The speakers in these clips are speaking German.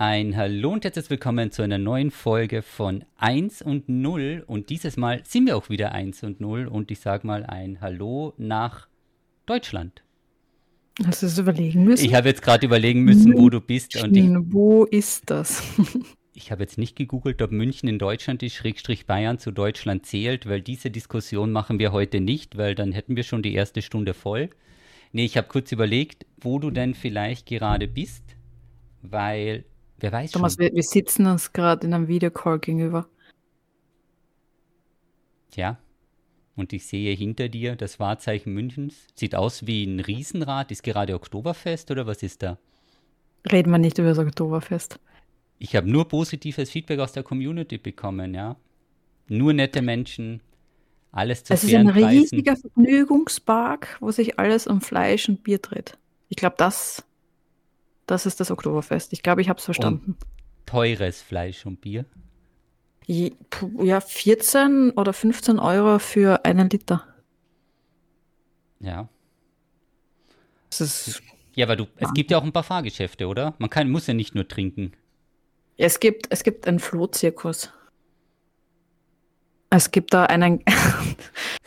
Ein Hallo und herzlich willkommen zu einer neuen Folge von 1 und 0. Und dieses Mal sind wir auch wieder 1 und 0. Und ich sage mal ein Hallo nach Deutschland. Hast du es überlegen müssen? Ich habe jetzt gerade überlegen müssen, wo du bist. Und ich, wo ist das? ich habe jetzt nicht gegoogelt, ob München in Deutschland ist, Schrägstrich Bayern zu Deutschland zählt, weil diese Diskussion machen wir heute nicht, weil dann hätten wir schon die erste Stunde voll. Nee, ich habe kurz überlegt, wo du denn vielleicht gerade bist, weil Wer weiß Thomas, schon. Wir, wir sitzen uns gerade in einem Videocall gegenüber. Ja. Und ich sehe hinter dir das Wahrzeichen Münchens. Sieht aus wie ein Riesenrad. Ist gerade Oktoberfest oder was ist da? Reden wir nicht über das Oktoberfest. Ich habe nur positives Feedback aus der Community bekommen, ja. Nur nette Menschen, alles zu Es ist ein riesiger Vergnügungspark, wo sich alles um Fleisch und Bier dreht. Ich glaube, das das ist das Oktoberfest. Ich glaube, ich habe es verstanden. Und teures Fleisch und Bier? Ja, 14 oder 15 Euro für einen Liter. Ja. Das ist ja, aber du, es gibt ja auch ein paar Fahrgeschäfte, oder? Man kann, muss ja nicht nur trinken. Es gibt, es gibt einen Flohzirkus. Es gibt da einen,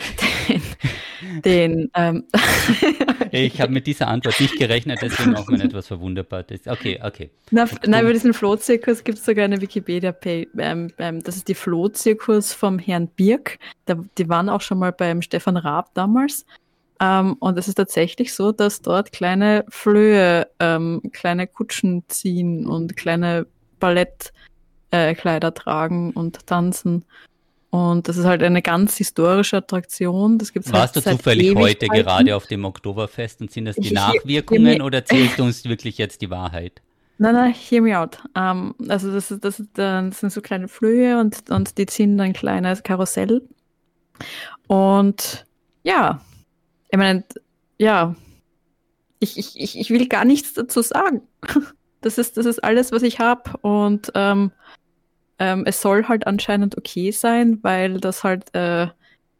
den ähm, ich habe mit dieser Antwort nicht gerechnet, deswegen auch mal etwas verwunderbar. Okay, okay. Na, nein, über diesen Flohzirkus gibt es sogar eine Wikipedia-Page. Ähm, ähm, das ist die Flohzirkus vom Herrn Birk. Da, die waren auch schon mal beim Stefan Raab damals. Ähm, und es ist tatsächlich so, dass dort kleine Flöhe, ähm, kleine Kutschen ziehen und kleine Ballettkleider äh, tragen und tanzen. Und das ist halt eine ganz historische Attraktion. Das gibt's Warst halt du zufällig heute gerade auf dem Oktoberfest und sind das die Nachwirkungen oder zählst du uns wirklich jetzt die Wahrheit? Nein, nein, hear me out. Um, ähm, also das, ist, das, ist, das sind so kleine Flöhe und, und die ziehen dann ein kleines Karussell. Und ja, ich meine, ja, ich, ich, ich will gar nichts dazu sagen. Das ist, das ist alles, was ich habe. Und ähm, ähm, es soll halt anscheinend okay sein, weil das halt äh,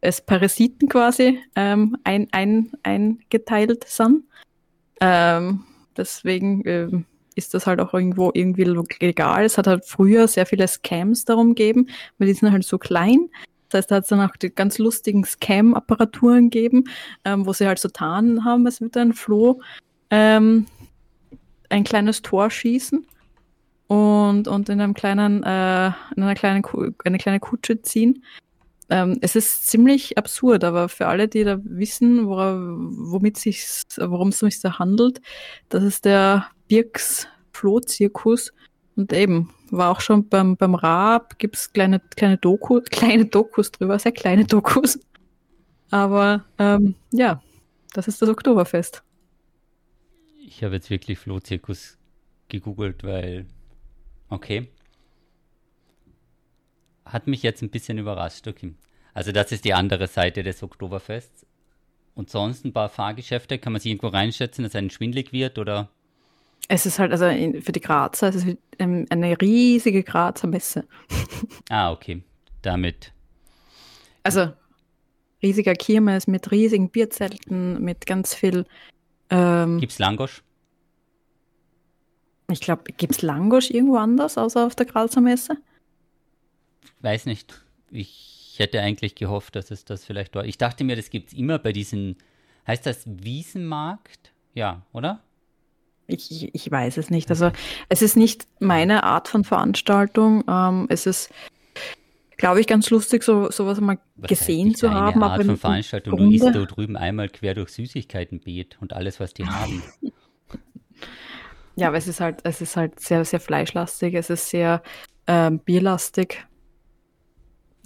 es Parasiten quasi ähm, ein, ein, eingeteilt sind. Ähm, deswegen äh, ist das halt auch irgendwo irgendwie legal. Es hat halt früher sehr viele Scams darum gegeben, weil die sind halt so klein. Das heißt, da hat es dann auch die ganz lustigen Scam-Apparaturen gegeben, ähm, wo sie halt so tarnen haben, als würde ein Floh ähm, ein kleines Tor schießen und, und in einem kleinen, äh, in einer kleinen, eine kleine Kutsche ziehen. Ähm, es ist ziemlich absurd, aber für alle, die da wissen, wora, womit sich, worum es sich da handelt, das ist der Birks Flohzirkus. Und eben, war auch schon beim, beim Raab, gibt es kleine, kleine, Doku, kleine Dokus drüber, sehr kleine Dokus. Aber ähm, ja, das ist das Oktoberfest. Ich habe jetzt wirklich Flohzirkus gegoogelt, weil Okay. Hat mich jetzt ein bisschen überrascht, okay. Also das ist die andere Seite des Oktoberfests. Und sonst ein paar Fahrgeschäfte, kann man sich irgendwo reinschätzen, dass einem schwindlig wird oder? Es ist halt, also für die Grazer, es ist eine riesige Grazer Messe. ah, okay. Damit. Also riesiger Kirmes mit riesigen Bierzelten, mit ganz viel. Ähm, Gibt's Langosch? Ich glaube, gibt es Langosch irgendwo anders, außer auf der Grazer Messe? Weiß nicht. Ich hätte eigentlich gehofft, dass es das vielleicht war. Ich dachte mir, das gibt es immer bei diesen, heißt das Wiesenmarkt? Ja, oder? Ich, ich weiß es nicht. Also es ist nicht meine Art von Veranstaltung. Ähm, es ist, glaube ich, ganz lustig, so sowas mal was gesehen zu haben. Art aber von Veranstaltung. Du isst da drüben einmal quer durch Süßigkeitenbeet und alles, was die haben. Ja, aber es ist halt, es ist halt sehr, sehr fleischlastig, es ist sehr ähm, bierlastig.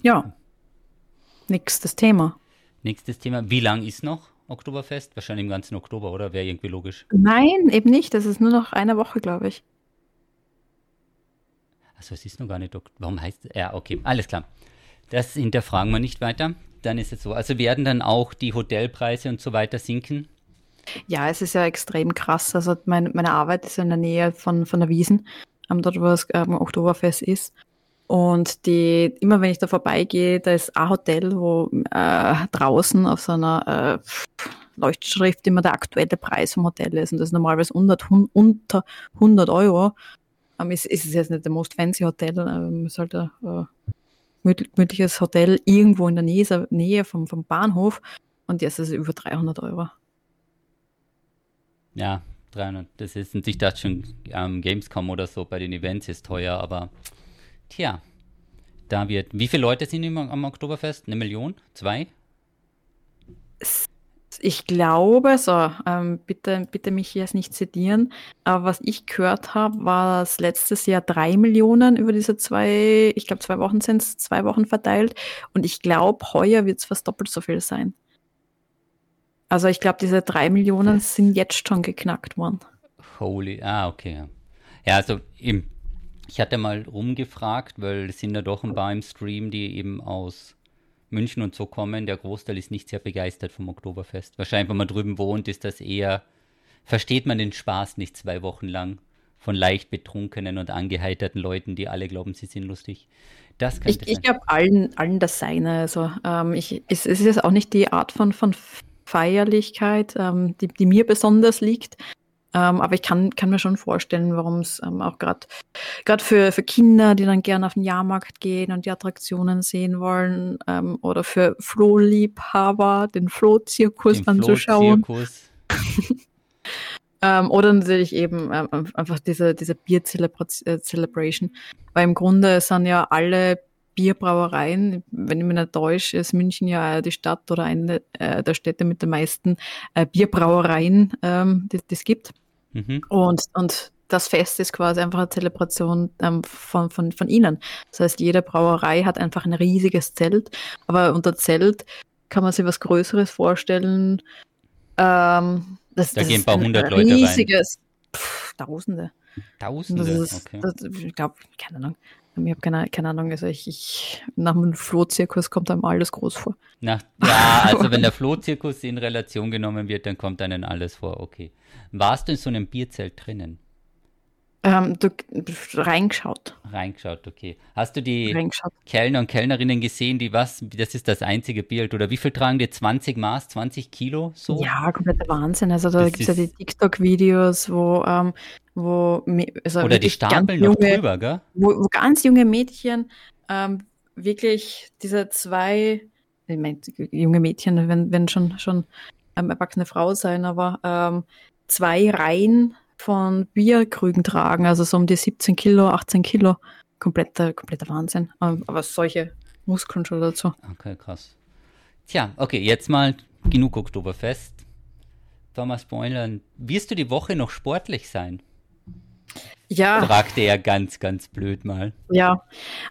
Ja. Nächstes Thema. Nächstes Thema. Wie lang ist noch Oktoberfest? Wahrscheinlich im ganzen Oktober, oder? Wäre irgendwie logisch. Nein, eben nicht. Das ist nur noch eine Woche, glaube ich. Also es ist noch gar nicht. Warum heißt es? Ja, okay, alles klar. Das hinterfragen wir nicht weiter. Dann ist es so. Also werden dann auch die Hotelpreise und so weiter sinken? Ja, es ist ja extrem krass. Also mein, meine Arbeit ist in der Nähe von, von der Wiesen, dort wo das ähm, Oktoberfest ist. Und die, immer wenn ich da vorbeigehe, da ist ein Hotel, wo äh, draußen auf so einer äh, Leuchtschrift immer der aktuelle Preis vom Hotel ist. Und das ist normalerweise unter, unter 100 Euro. Ähm, es, es ist jetzt nicht der most fancy Hotel, ähm, es ist halt ein äh, gemütliches Hotel irgendwo in der Nähe, Nähe vom, vom Bahnhof und jetzt ist es über 300 Euro. Ja, 300. Das ist, ich dachte schon, ähm, Gamescom oder so bei den Events ist teuer, aber tja, da wird. Wie viele Leute sind im, am Oktoberfest? Eine Million? Zwei? Ich glaube, so, ähm, bitte, bitte mich jetzt nicht zitieren, aber was ich gehört habe, war es letztes Jahr drei Millionen über diese zwei, ich glaube zwei Wochen sind es, zwei Wochen verteilt und ich glaube, heuer wird es fast doppelt so viel sein. Also ich glaube, diese drei Millionen sind jetzt schon geknackt worden. Holy, ah, okay. Ja, also ich hatte mal rumgefragt, weil es sind ja doch ein paar im Stream, die eben aus München und so kommen. Der Großteil ist nicht sehr begeistert vom Oktoberfest. Wahrscheinlich, wenn man drüben wohnt, ist das eher, versteht man den Spaß nicht zwei Wochen lang von leicht betrunkenen und angeheiterten Leuten, die alle glauben, sie sind lustig. Das ich ich glaube, allen, allen das Seine. Also, ähm, ich, es, es ist jetzt auch nicht die Art von, von Feierlichkeit, ähm, die, die, mir besonders liegt. Ähm, aber ich kann, kann mir schon vorstellen, warum es ähm, auch gerade für, für Kinder, die dann gerne auf den Jahrmarkt gehen und die Attraktionen sehen wollen, ähm, oder für Flohliebhaber, den Flohzirkus anzuschauen. Flohzirkus. Ähm, oder natürlich eben ähm, einfach diese, diese Bier-Celebration. Weil im Grunde sind ja alle Bierbrauereien. Wenn ich mich nicht täusche, ist München ja die Stadt oder eine äh, der Städte mit den meisten äh, Bierbrauereien, ähm, die es gibt. Mhm. Und, und das Fest ist quasi einfach eine Zelebration ähm, von, von, von ihnen. Das heißt, jede Brauerei hat einfach ein riesiges Zelt, aber unter Zelt kann man sich was Größeres vorstellen. Ähm, das, da das gehen ein paar hundert Leute riesiges, rein. Pff, Tausende. Tausende? Ist, okay. das, ich glaube, keine Ahnung. Ich habe keine, keine Ahnung, also ich, ich nach dem Flohzirkus kommt einem alles groß vor. Nach, ja, also wenn der Flohzirkus in Relation genommen wird, dann kommt einem alles vor, okay. Warst du in so einem Bierzelt drinnen? Ähm, du, reingeschaut. Reingeschaut, okay. Hast du die Kellner und Kellnerinnen gesehen, die was, das ist das einzige Bild, oder wie viel tragen die? 20 Maß, 20 Kilo? So? Ja, kompletter Wahnsinn. Also da gibt es ja die TikTok-Videos, wo, ähm, wo also oder die stapeln noch junge, drüber, gell? Wo, wo ganz junge Mädchen ähm, wirklich diese zwei, ich meine, junge Mädchen, wenn, wenn schon, schon ähm, erwachsene Frau sein, aber ähm, zwei Reihen von Bierkrügen tragen, also so um die 17 Kilo, 18 Kilo. Kompletter, kompletter Wahnsinn. Ähm, aber solche Muskeln schon dazu. Okay, krass. Tja, okay, jetzt mal genug Oktoberfest. Thomas Beunlein, wirst du die Woche noch sportlich sein? Ja. Fragte er ganz, ganz blöd mal. Ja,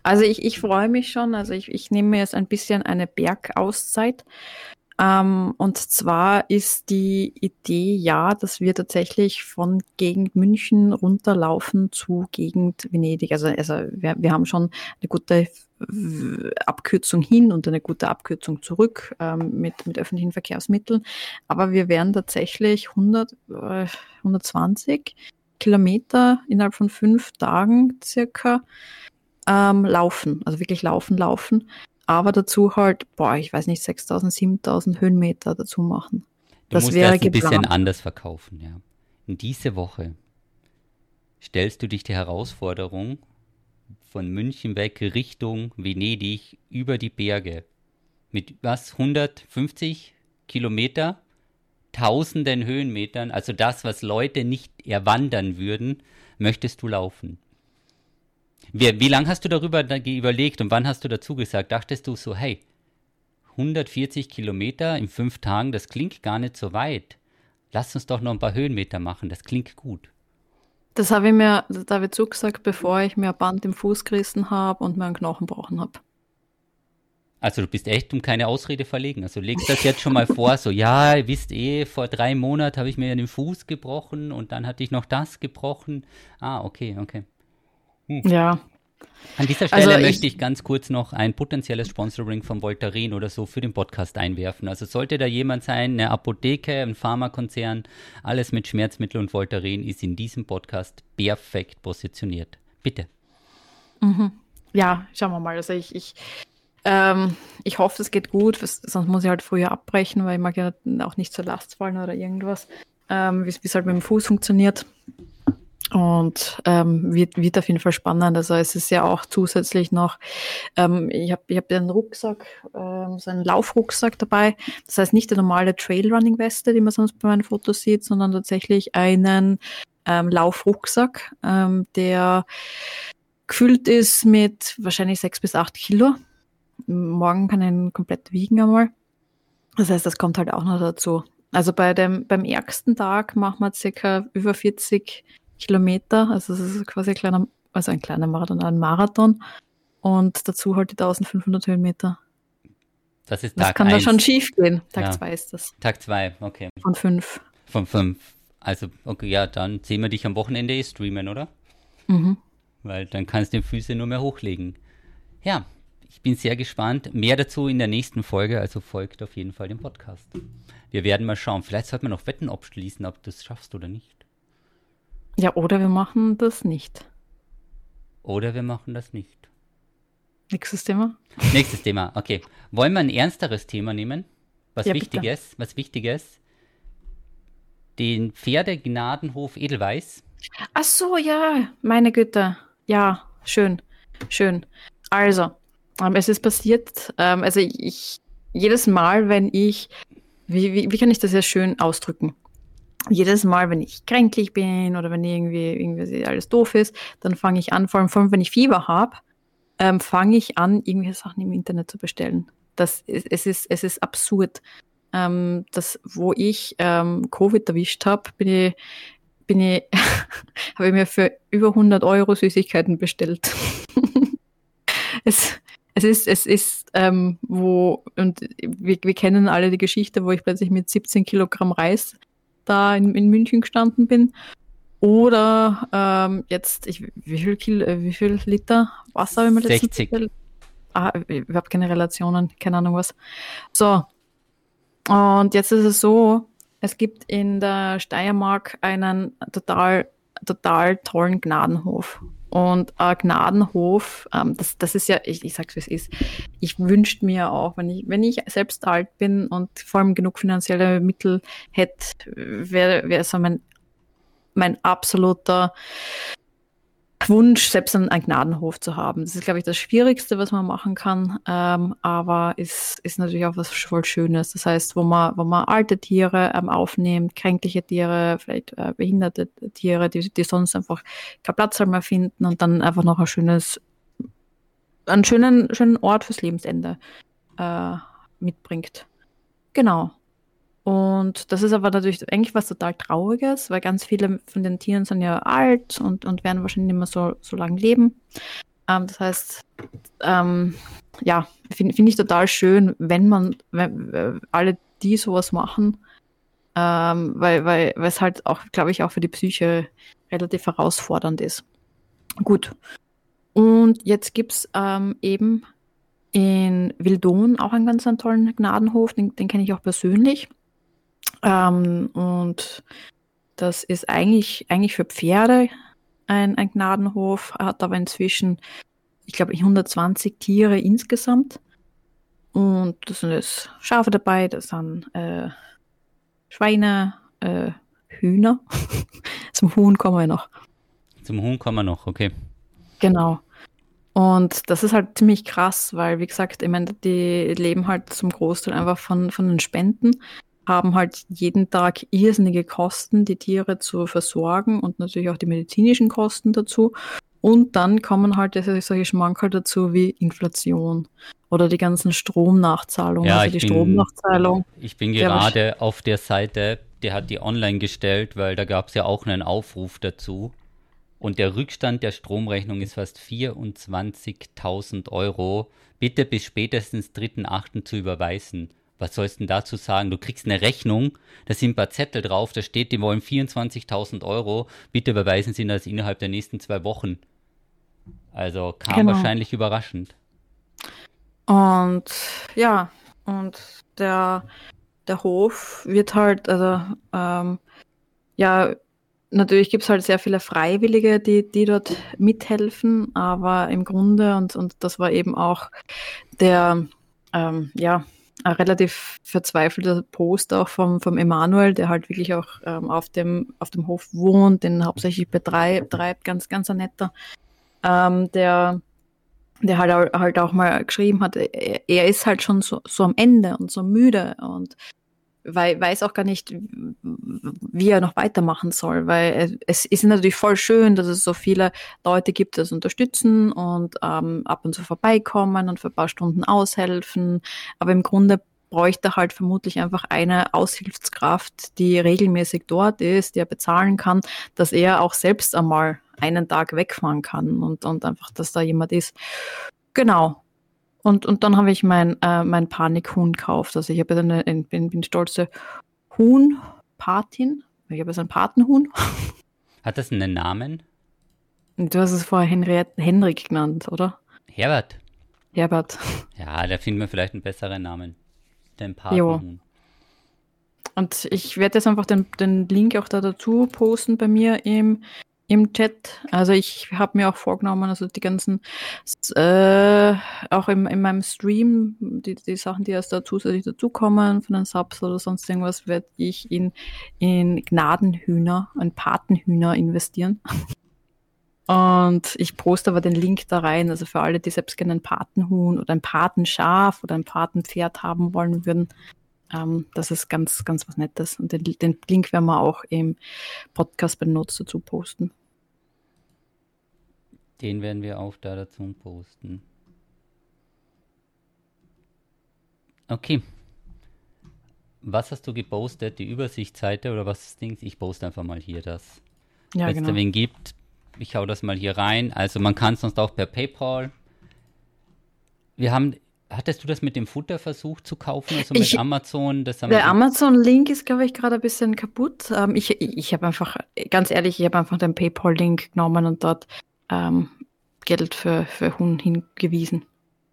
also ich, ich freue mich schon. Also ich, ich nehme mir jetzt ein bisschen eine Bergauszeit. Ähm, und zwar ist die Idee ja, dass wir tatsächlich von Gegend München runterlaufen zu Gegend Venedig. Also, also wir, wir haben schon eine gute Abkürzung hin und eine gute Abkürzung zurück ähm, mit, mit öffentlichen Verkehrsmitteln. Aber wir werden tatsächlich 100, äh, 120 Kilometer innerhalb von fünf Tagen circa ähm, laufen. Also wirklich laufen, laufen aber dazu halt, boah, ich weiß nicht, 6000, 7000 Höhenmeter dazu machen. Du das musst wäre das ein geplant. bisschen anders verkaufen, ja. In diese Woche stellst du dich die Herausforderung von München weg Richtung Venedig über die Berge. Mit was? 150 Kilometer? Tausenden Höhenmetern, also das, was Leute nicht erwandern würden, möchtest du laufen. Wie, wie lange hast du darüber überlegt und wann hast du dazu gesagt? Dachtest du so, hey, 140 Kilometer in fünf Tagen, das klingt gar nicht so weit. Lass uns doch noch ein paar Höhenmeter machen, das klingt gut. Das habe ich mir David zugesagt, bevor ich mir ein Band im Fuß gerissen habe und mir einen Knochen gebrochen habe. Also du bist echt um keine Ausrede verlegen. Also legst das jetzt schon mal vor, so ja, ihr wisst eh, vor drei Monaten habe ich mir den Fuß gebrochen und dann hatte ich noch das gebrochen. Ah, okay, okay. Hm. Ja. An dieser Stelle also möchte ich, ich, ganz kurz noch ein potenzielles Sponsoring von Voltaren oder so für den Podcast einwerfen. Also sollte da jemand sein, eine Apotheke, ein Pharmakonzern, alles mit Schmerzmittel und Voltaren ist in diesem Podcast perfekt positioniert. Bitte. Mhm. Ja, schauen wir mal. Also ich, ich, ähm, ich hoffe, es geht gut, sonst muss ich halt früher abbrechen, weil ich mag ja auch nicht zur Last fallen oder irgendwas, ähm, wie es halt mit dem Fuß funktioniert. Und ähm, wird, wird auf jeden Fall spannend. Also es ist ja auch zusätzlich noch, ähm, ich habe ich hab einen Rucksack, ähm, so einen Laufrucksack dabei. Das heißt nicht die normale Trailrunning-Weste, die man sonst bei meinen Fotos sieht, sondern tatsächlich einen ähm, Laufrucksack, ähm, der gefüllt ist mit wahrscheinlich sechs bis acht Kilo. Morgen kann ich ihn komplett wiegen einmal. Das heißt, das kommt halt auch noch dazu. Also bei dem, beim ärgsten Tag machen wir circa über 40 Kilometer. Also es ist quasi ein kleiner, also ein kleiner Marathon, ein Marathon. Und dazu halt die 1500 Höhenmeter. Das ist Tag Das kann eins. da schon schief gehen. Tag Ja. 2 ist das. Tag zwei, okay. Von 5. Von fünf. Also, okay, ja, dann sehen wir dich am Wochenende eh streamen, oder? Mhm. Weil dann kannst du die Füße nur mehr hochlegen. Ja, ich bin sehr gespannt. Mehr dazu in der nächsten Folge, also folgt auf jeden Fall dem Podcast. Wir werden mal schauen. Vielleicht sollten wir noch Wetten abschließen, ob du es schaffst oder nicht. Ja, oder wir machen das nicht. Oder wir machen das nicht. Nächstes Thema. Nächstes Thema, okay. Wollen wir ein ernsteres Thema nehmen? Was Ja, bitte. Wichtiges, was Wichtiges. Den Pferdegnadenhof Edelweiß. Ach so, ja, meine Güte. Ja, schön, schön. Also, ähm, es ist passiert, ähm, also ich, jedes Mal, wenn ich, wie, wie, wie kann ich das ja schön ausdrücken? Jedes Mal, wenn ich kränklich bin oder wenn irgendwie, irgendwie alles doof ist, dann fange ich an, vor allem, vor allem wenn ich Fieber habe, ähm, fange ich an, irgendwelche Sachen im Internet zu bestellen. Das ist, es ist, es ist absurd. Ähm, das, wo ich ähm, Covid erwischt habe, bin ich, bin ich, habe ich mir für über 100 Euro Süßigkeiten bestellt. es, es ist, es ist, ähm, wo, und wir, wir kennen alle die Geschichte, wo ich plötzlich mit 17 Kilogramm Reis da in, in München gestanden bin. Oder ähm, jetzt, ich, wie, viel Kilo, äh, wie viel Liter Wasser habe ich mir letztens 60. bestellt? Ah, ich habe keine Relationen, keine Ahnung was. So. Und jetzt ist es so, es gibt in der Steiermark einen total, total tollen Gnadenhof. Und ein Gnadenhof, ähm, das, das ist ja, ich, ich sag's wie es ist, ich wünschte mir auch, wenn ich, wenn ich selbst alt bin und vor allem genug finanzielle Mittel hätte, wäre wär so mein, mein absoluter Wunsch, selbst einen, Gnadenhof zu haben. Das ist, glaube ich, das Schwierigste, was man machen kann, ähm, aber ist, ist natürlich auch was voll Schönes. Das heißt, wo man, wo man alte Tiere ähm, aufnimmt, kränkliche Tiere, vielleicht äh, behinderte Tiere, die, die sonst einfach keinen Platz mehr finden und dann einfach noch ein schönes, einen schönen, schönen Ort fürs Lebensende äh, mitbringt. Genau. Und das ist aber natürlich eigentlich was total Trauriges, weil ganz viele von den Tieren sind ja alt und, und werden wahrscheinlich nicht mehr so, so lange leben. Ähm, das heißt, ähm, ja, finde find ich total schön, wenn man, wenn, äh, alle die sowas machen, ähm, weil, weil, weil es halt auch, glaube ich, auch für die Psyche relativ herausfordernd ist. Gut. Und jetzt gibt's ähm, eben in Wildon auch einen ganz tollen Gnadenhof, den, den kenne ich auch persönlich. Ähm, und das ist eigentlich, eigentlich für Pferde ein, ein Gnadenhof, hat aber inzwischen, ich glaube, 120 Tiere insgesamt. Und da sind jetzt Schafe dabei, da sind äh, Schweine, äh, Hühner. Zum Huhn kommen wir noch. Zum Huhn kommen wir noch, okay. Genau. Und das ist halt ziemlich krass, weil, wie gesagt, ich meine, die leben halt zum Großteil einfach von, von den Spenden, haben halt jeden Tag irrsinnige Kosten, die Tiere zu versorgen und natürlich auch die medizinischen Kosten dazu. Und dann kommen halt solche Schmankerl dazu wie Inflation oder die ganzen Stromnachzahlungen. Ja, also ich die bin- Stromnachzahlung. Ich bin gerade auf der Seite, der hat die online gestellt, weil da gab es ja auch einen Aufruf dazu. Und der Rückstand der Stromrechnung ist fast 24.000 Euro. Bitte bis spätestens 3.8. zu überweisen. Was sollst du denn dazu sagen? Du kriegst eine Rechnung, da sind ein paar Zettel drauf, da steht, die wollen 24.000 Euro. Bitte überweisen Sie das innerhalb der nächsten zwei Wochen. Also kam Genau. wahrscheinlich überraschend. Und ja, und der, der Hof wird halt, also ähm, ja, natürlich gibt es halt sehr viele Freiwillige, die, die dort mithelfen, aber im Grunde, und, und das war eben auch der, ähm, ja, ein relativ verzweifelter Post auch vom, vom Emanuel, der halt wirklich auch ähm, auf, dem, auf dem Hof wohnt, den hauptsächlich betreibt, ganz, ganz ein netter, ähm, der, der halt, halt auch mal geschrieben hat, er ist halt schon so, so am Ende und so müde und weil, weiß auch gar nicht, wie er noch weitermachen soll, weil es ist natürlich voll schön, dass es so viele Leute gibt, die das unterstützen und ähm, ab und zu vorbeikommen und für ein paar Stunden aushelfen, aber im Grunde bräuchte er halt vermutlich einfach eine Aushilfskraft, die regelmäßig dort ist, die er bezahlen kann, dass er auch selbst einmal einen Tag wegfahren kann und, und einfach, dass da jemand ist. Genau. Und, und dann habe ich mein, äh, mein Panikhuhn gekauft. Also ich habe eine, eine, bin, bin stolze Huhn-Patin. Ich habe jetzt ein Patenhuhn. Hat das einen Namen? Du hast es vorher Henriette, Henrik genannt, oder? Herbert. Herbert. Ja, da finden wir vielleicht einen besseren Namen. Den Patenhuhn. Und ich werde jetzt einfach den, den Link auch da dazu posten bei mir im, im Chat. Also ich habe mir auch vorgenommen, also die ganzen, äh, auch im, in meinem Stream, die, die Sachen, die erst da zusätzlich dazukommen, von den Subs oder sonst irgendwas, werde ich in, in Gnadenhühner, ein Patenhühner investieren. Und ich poste aber den Link da rein, also für alle, die selbst gerne ein Patenhuhn oder ein Patenschaf oder ein Patenpferd haben wollen würden, ähm, das ist ganz, ganz was Nettes. Und den, den Link werden wir auch im Podcast bei Notes dazu posten. Den werden wir auch da dazu posten. Okay. Was hast du gepostet? Die Übersichtsseite oder was ist Dings? Ich poste einfach mal hier das. Ja, Wenn es genau. wen gibt, ich hau das mal hier rein. Also man kann es sonst auch per PayPal. Wir haben Hattest du das mit dem Futter versucht zu kaufen, also mit ich, Amazon? der Amazon-Link ist, glaube ich, gerade ein bisschen kaputt. Ähm, ich ich habe einfach, ganz ehrlich, ich habe einfach den PayPal-Link genommen und dort ähm, Geld für, für Huhn hingewiesen.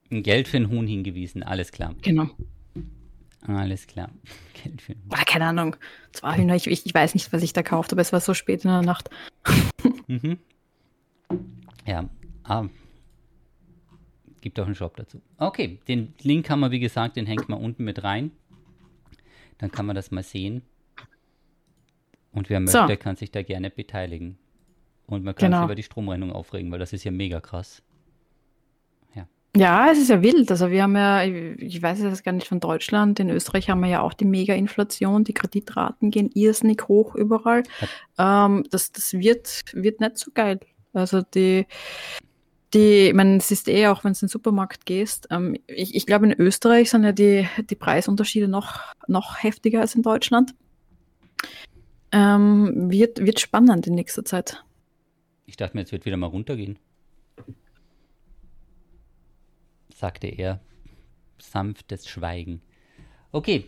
Geld für ein Huhn hingewiesen, alles klar. Genau. Alles klar. Geld für Oder keine Ahnung, zwei Hühner, ich, ich weiß nicht, was ich da kauft, aber es war so spät in der Nacht. mhm. Ja, ah, Gibt auch einen Shop dazu. Okay, den Link haben wir, wie gesagt, den hängt man unten mit rein. Dann kann man das mal sehen. Und wer möchte, so. kann sich da gerne beteiligen. Und man kann genau. sich über die Stromrechnung aufregen, weil das ist ja mega krass. Ja. ja, es ist ja wild. Also wir haben ja, ich weiß es gar nicht von Deutschland, in Österreich haben wir ja auch die Mega-Inflation, die Kreditraten gehen irrsinnig hoch überall. Ähm, das das wird, wird nicht so geil. Also die, die, ich meine, es ist eh auch, wenn du in den Supermarkt gehst, ähm, ich, ich glaube, in Österreich sind ja die, die Preisunterschiede noch, noch heftiger als in Deutschland. Ähm, wird, wird spannend in nächster Zeit. Ich dachte mir, jetzt wird wieder mal runtergehen. Sagte er. Sanftes Schweigen. Okay,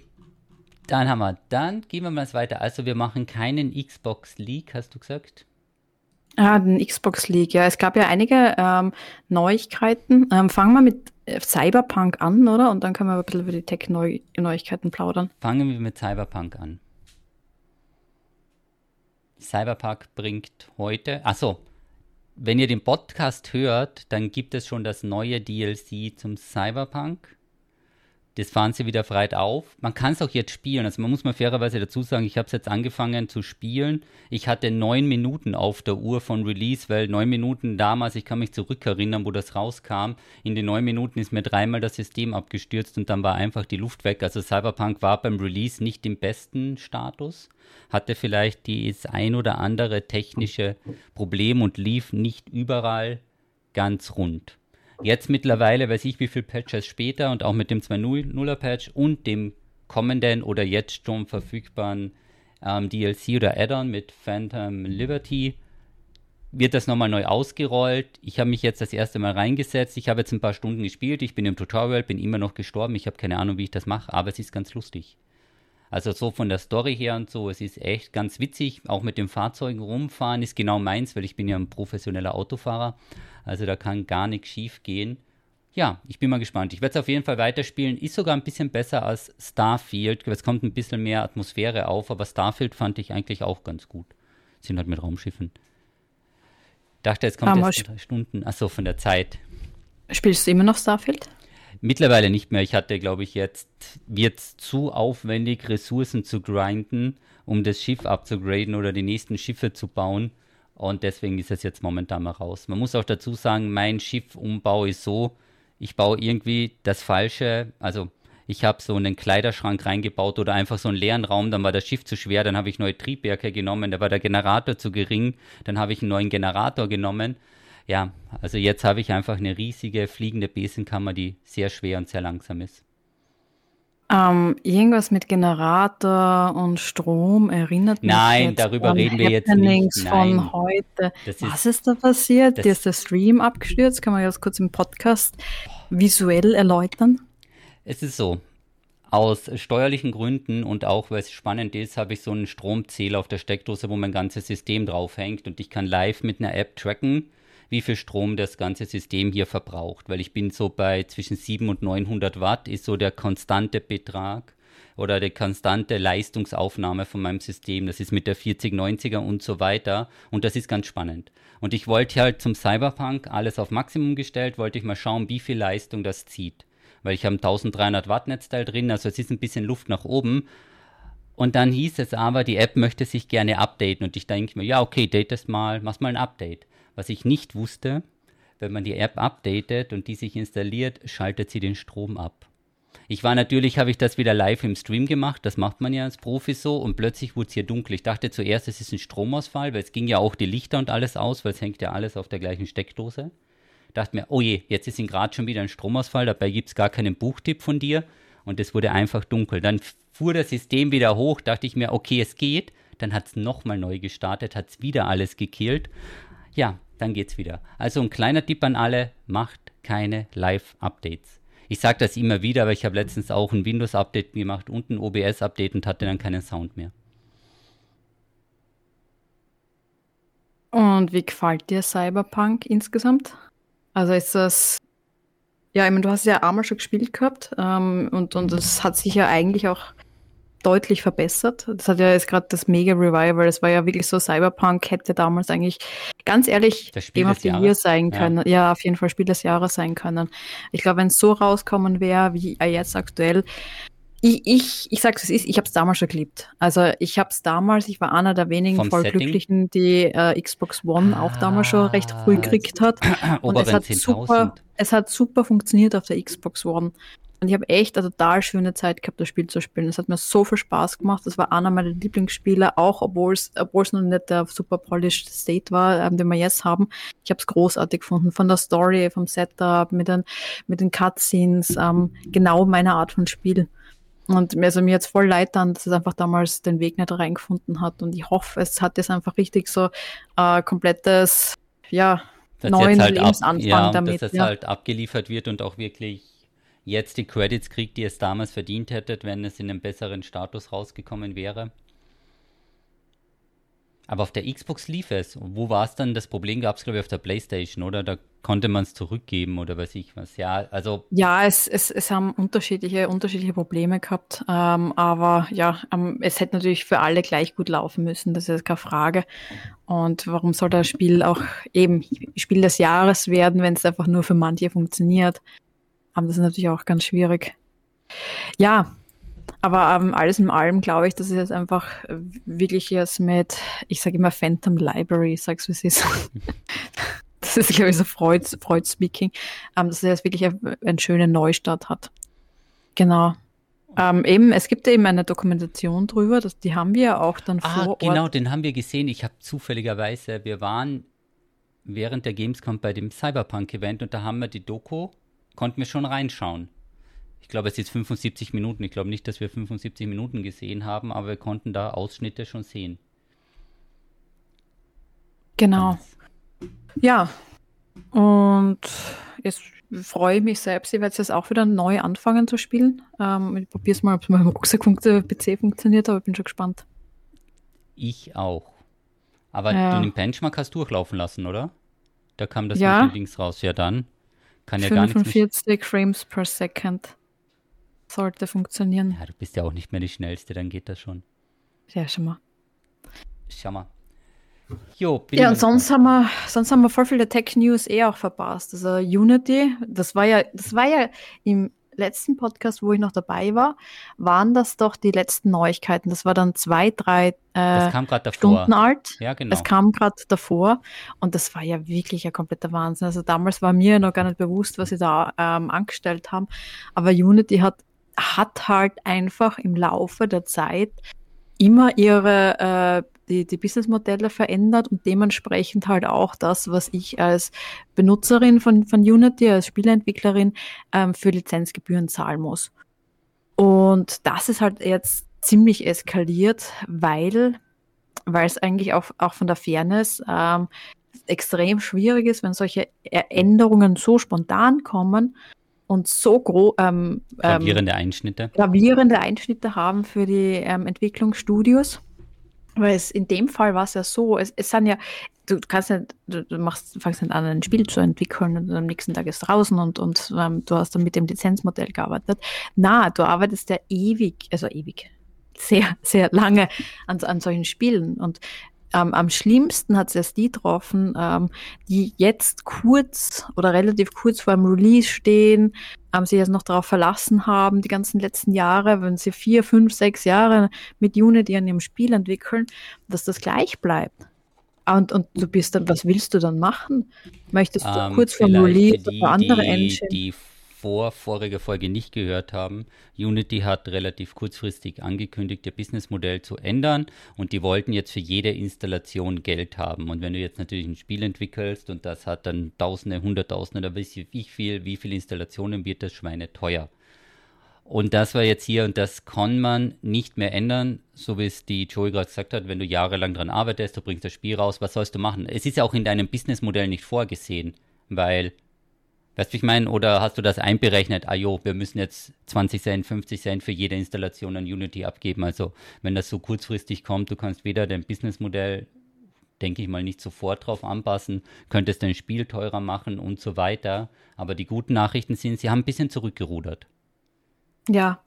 dann haben wir. Dann gehen wir mal weiter. Also wir machen keinen Xbox League, hast du gesagt? Ah, den Xbox League, ja. Es gab ja einige ähm, Neuigkeiten. Ähm, fangen wir mit äh, Cyberpunk an, oder? Und dann können wir ein bisschen über die Tech-Neuigkeiten plaudern. Fangen wir mit Cyberpunk an. Cyberpunk bringt heute, achso, wenn ihr den Podcast hört, dann gibt es schon das neue DLC zum Cyberpunk. Das fahren sie wieder frei auf. Man kann es auch jetzt spielen. Also man muss mal fairerweise dazu sagen, ich habe es jetzt angefangen zu spielen. Ich hatte neun Minuten auf der Uhr von Release, weil neun Minuten damals, ich kann mich zurückerinnern, wo das rauskam. In den neun Minuten ist mir dreimal das System abgestürzt und dann war einfach die Luft weg. Also Cyberpunk war beim Release nicht im besten Status, hatte vielleicht das ein oder andere technische Problem und lief nicht überall ganz rund. Jetzt mittlerweile weiß ich wie viele Patches später und auch mit dem 2.0er Patch und dem kommenden oder jetzt schon verfügbaren ähm, DLC oder Add-on mit Phantom Liberty wird das nochmal neu ausgerollt. Ich habe mich jetzt das erste Mal reingesetzt. Ich habe jetzt ein paar Stunden gespielt. Ich bin im Tutorial, bin immer noch gestorben. Ich habe keine Ahnung, wie ich das mache, aber es ist ganz lustig. Also so von der Story her und so, es ist echt ganz witzig. Auch mit den Fahrzeugen rumfahren ist genau meins, weil ich bin ja ein professioneller Autofahrer. Also da kann gar nichts schief gehen. Ja, ich bin mal gespannt. Ich werde es auf jeden Fall weiterspielen. Ist sogar ein bisschen besser als Starfield. Es kommt ein bisschen mehr Atmosphäre auf, aber Starfield fand ich eigentlich auch ganz gut. Sind halt mit Raumschiffen. Dachte, jetzt kommt jetzt drei Stunden. Achso, von der Zeit. Spielst du immer noch Starfield? Mittlerweile nicht mehr. Ich hatte, glaube ich, jetzt wird zu aufwendig, Ressourcen zu grinden, um das Schiff abzugraden oder die nächsten Schiffe zu bauen. Und deswegen ist es jetzt momentan mal raus. Man muss auch dazu sagen, mein Schiffumbau ist so, ich baue irgendwie das Falsche, also ich habe so einen Kleiderschrank reingebaut oder einfach so einen leeren Raum, dann war das Schiff zu schwer, dann habe ich neue Triebwerke genommen, da war der Generator zu gering, dann habe ich einen neuen Generator genommen. Ja, also jetzt habe ich einfach eine riesige fliegende Besenkammer, die sehr schwer und sehr langsam ist. Ähm, irgendwas mit Generator und Strom erinnert mich Nein, darüber reden wir jetzt nicht. Nein. von heute. Das Was ist, ist da passiert? Dir ist der Stream abgestürzt? Kann man das kurz im Podcast visuell erläutern? Es ist so, aus steuerlichen Gründen und auch weil es spannend ist, habe ich so einen Stromzähler auf der Steckdose, wo mein ganzes System draufhängt und ich kann live mit einer App tracken, wie viel Strom das ganze System hier verbraucht, weil ich bin so bei zwischen 700 und 900 Watt ist so der konstante Betrag oder die konstante Leistungsaufnahme von meinem System. Das ist mit der 4090er und so weiter und das ist ganz spannend. Und ich wollte halt zum Cyberpunk alles auf Maximum gestellt, wollte ich mal schauen, wie viel Leistung das zieht weil ich habe ein 1300 Watt Netzteil drin, also es ist ein bisschen Luft nach oben. Und dann hieß es aber, die App möchte sich gerne updaten und ich denke mir, ja, okay, date das mal, mach mal ein Update. Was ich nicht wusste, wenn man die App updatet und die sich installiert, schaltet sie den Strom ab. Ich war natürlich, habe ich das wieder live im Stream gemacht, das macht man ja als Profi so und plötzlich wurde es hier dunkel. Ich dachte zuerst, es ist ein Stromausfall, weil es ging ja auch die Lichter und alles aus, weil es hängt ja alles auf der gleichen Steckdose. Dachte mir, oh je, jetzt ist gerade schon wieder ein Stromausfall, dabei gibt es gar keinen Buchtipp von dir und es wurde einfach dunkel. Dann fuhr das System wieder hoch, dachte ich mir, okay, es geht. Dann hat es nochmal neu gestartet, hat es wieder alles gekillt. Ja, dann geht's wieder. Also ein kleiner Tipp an alle, macht keine Live-Updates. Ich sage das immer wieder, aber ich habe letztens auch ein Windows-Update gemacht und ein OBS-Update und hatte dann keinen Sound mehr. Und wie gefällt dir Cyberpunk insgesamt? Also ist das, ja, ich meine, du hast ja einmal schon gespielt gehabt ähm, und, und das hat sich ja eigentlich auch deutlich verbessert. Das hat ja jetzt gerade das Mega Revival, das war ja wirklich so, Cyberpunk hätte damals eigentlich, ganz ehrlich, Game of the Year sein können. Ja. ja. auf jeden Fall Spiel des Jahres sein können. Ich glaube, wenn es so rauskommen wäre, wie er jetzt aktuell, ich, ich, ich sag's es ist, ich habe es damals schon geliebt. Also ich habe es damals, ich war einer der wenigen Vom voll Setting? Glücklichen, die äh, Xbox One ah, auch damals schon recht früh gekriegt hat. Und es hat, super, es hat super funktioniert auf der Xbox One. Und ich habe echt eine total schöne Zeit gehabt, das Spiel zu spielen. Es hat mir so viel Spaß gemacht. Das war einer meiner Lieblingsspiele, auch obwohl es noch nicht der super polished State war, ähm, den wir jetzt haben. Ich habe es großartig gefunden. Von der Story, vom Setup, mit den, mit den Cutscenes, ähm, genau meine Art von Spiel. Und also mir jetzt voll leid dann, dass es einfach damals den Weg nicht reingefunden hat. Und ich hoffe, es hat jetzt einfach richtig so äh, komplettes, ja, dass neuen halt Lebensanfang ja, damit. Dass es ja. halt abgeliefert wird und auch wirklich jetzt die Credits kriegt, die es damals verdient hättet, wenn es in einem besseren Status rausgekommen wäre. Aber auf der Xbox lief es. Wo war es dann? Das Problem gab es, glaube ich, auf der Playstation, oder? Da konnte man es zurückgeben oder weiß ich was. Ja, also. Ja, es, es, es haben unterschiedliche, unterschiedliche Probleme gehabt. Ähm, aber ja, ähm, es hätte natürlich für alle gleich gut laufen müssen. Das ist keine Frage. Und warum soll das Spiel auch eben Spiel des Jahres werden, wenn es einfach nur für manche funktioniert? Aber das ist natürlich auch ganz schwierig. Ja, aber ähm, alles in allem glaube ich, dass es jetzt einfach wirklich jetzt mit, ich sage immer Phantom Library, sag's wie es ist. das ist, glaube ich, so Freud, Freud speaking, ähm, dass er jetzt wirklich einen schönen Neustart hat. Genau. Ähm, eben, es gibt eben eine Dokumentation drüber, das, die haben wir ja auch dann ah, vor genau, Ort. den haben wir gesehen. Ich habe zufälligerweise, wir waren während der Gamescom bei dem Cyberpunk-Event und da haben wir die Doku, konnten wir schon reinschauen. Ich glaube, es ist 75 Minuten. Ich glaube nicht, dass wir 75 Minuten gesehen haben, aber wir konnten da Ausschnitte schon sehen. Genau. Ja. Und jetzt freue ich mich selbst. Ich werde jetzt auch wieder neu anfangen zu spielen. Ähm, ich probiere es mal, ob es mal im Rucksack PC funktioniert, aber ich bin schon gespannt. Ich auch. Aber ja. den Benchmark hast du durchlaufen lassen, oder? Da kam das ja. links raus. Ja, dann kann ja 45 gar nichts. 45 Frames per Second. Sollte funktionieren. Ja, du bist ja auch nicht mehr die Schnellste, dann geht das schon. Ja, schau mal. Schau mal. Jo, ja, und sonst haben wir, sonst haben wir voll viele Tech News eh auch verpasst. Also Unity, das war ja, das war ja im letzten Podcast, wo ich noch dabei war, waren das doch die letzten Neuigkeiten. Das war dann zwei, drei äh, Stunden alt. Ja, genau. Es kam gerade davor und das war ja wirklich ein kompletter Wahnsinn. Also damals war mir noch gar nicht bewusst, was sie da ähm, angestellt haben. Aber Unity hat, hat halt einfach im Laufe der Zeit immer ihre äh, die, die Businessmodelle verändert und dementsprechend halt auch das, was ich als Benutzerin von, von Unity, als Spieleentwicklerin ähm, für Lizenzgebühren zahlen muss. Und das ist halt jetzt ziemlich eskaliert, weil, weil es eigentlich auch, auch von der Fairness ähm, extrem schwierig ist, wenn solche Änderungen so spontan kommen und so groß ähm, gravierende Einschnitte gravierende Einschnitte haben für die ähm, Entwicklungsstudios weil es in dem Fall war es ja so, es, es sind ja, du kannst nicht, du, du machst, fängst nicht an, ein Spiel zu entwickeln und am nächsten Tag ist draußen und, und ähm, du hast dann mit dem Lizenzmodell gearbeitet. Na, du arbeitest ja ewig, also ewig, sehr, sehr lange an, an solchen Spielen. Und ähm, am schlimmsten hat es erst die getroffen, ähm, die jetzt kurz oder relativ kurz vor dem Release stehen, ähm, sich jetzt noch darauf verlassen haben, die ganzen letzten Jahre, wenn sie vier, fünf, sechs Jahre mit Unity an ihrem Spiel entwickeln, dass das gleich bleibt. Und, und du bist dann, was willst du dann machen? Möchtest du ähm, kurz vor dem Release oder andere die, Engine? Die vor vorige Folge nicht gehört haben, Unity hat relativ kurzfristig angekündigt, ihr Businessmodell zu ändern und die wollten jetzt für jede Installation Geld haben. Und wenn du jetzt natürlich ein Spiel entwickelst und das hat dann Tausende, Hunderttausende oder wie viel, wie viele Installationen wird das Schweine teuer. Und das war jetzt hier und das kann man nicht mehr ändern, so wie es die Joey gerade gesagt hat, wenn du jahrelang dran arbeitest, du bringst das Spiel raus, was sollst du machen? Es ist ja auch in deinem Businessmodell nicht vorgesehen, weil Weißt du, ich meine, oder hast du das einberechnet? Ah jo, wir müssen jetzt 20 Cent, 50 Cent für jede Installation an Unity abgeben. Also wenn das so kurzfristig kommt, du kannst weder dein Businessmodell, denke ich mal, nicht sofort drauf anpassen, könntest dein Spiel teurer machen und so weiter. Aber die guten Nachrichten sind, sie haben ein bisschen zurückgerudert. Ja,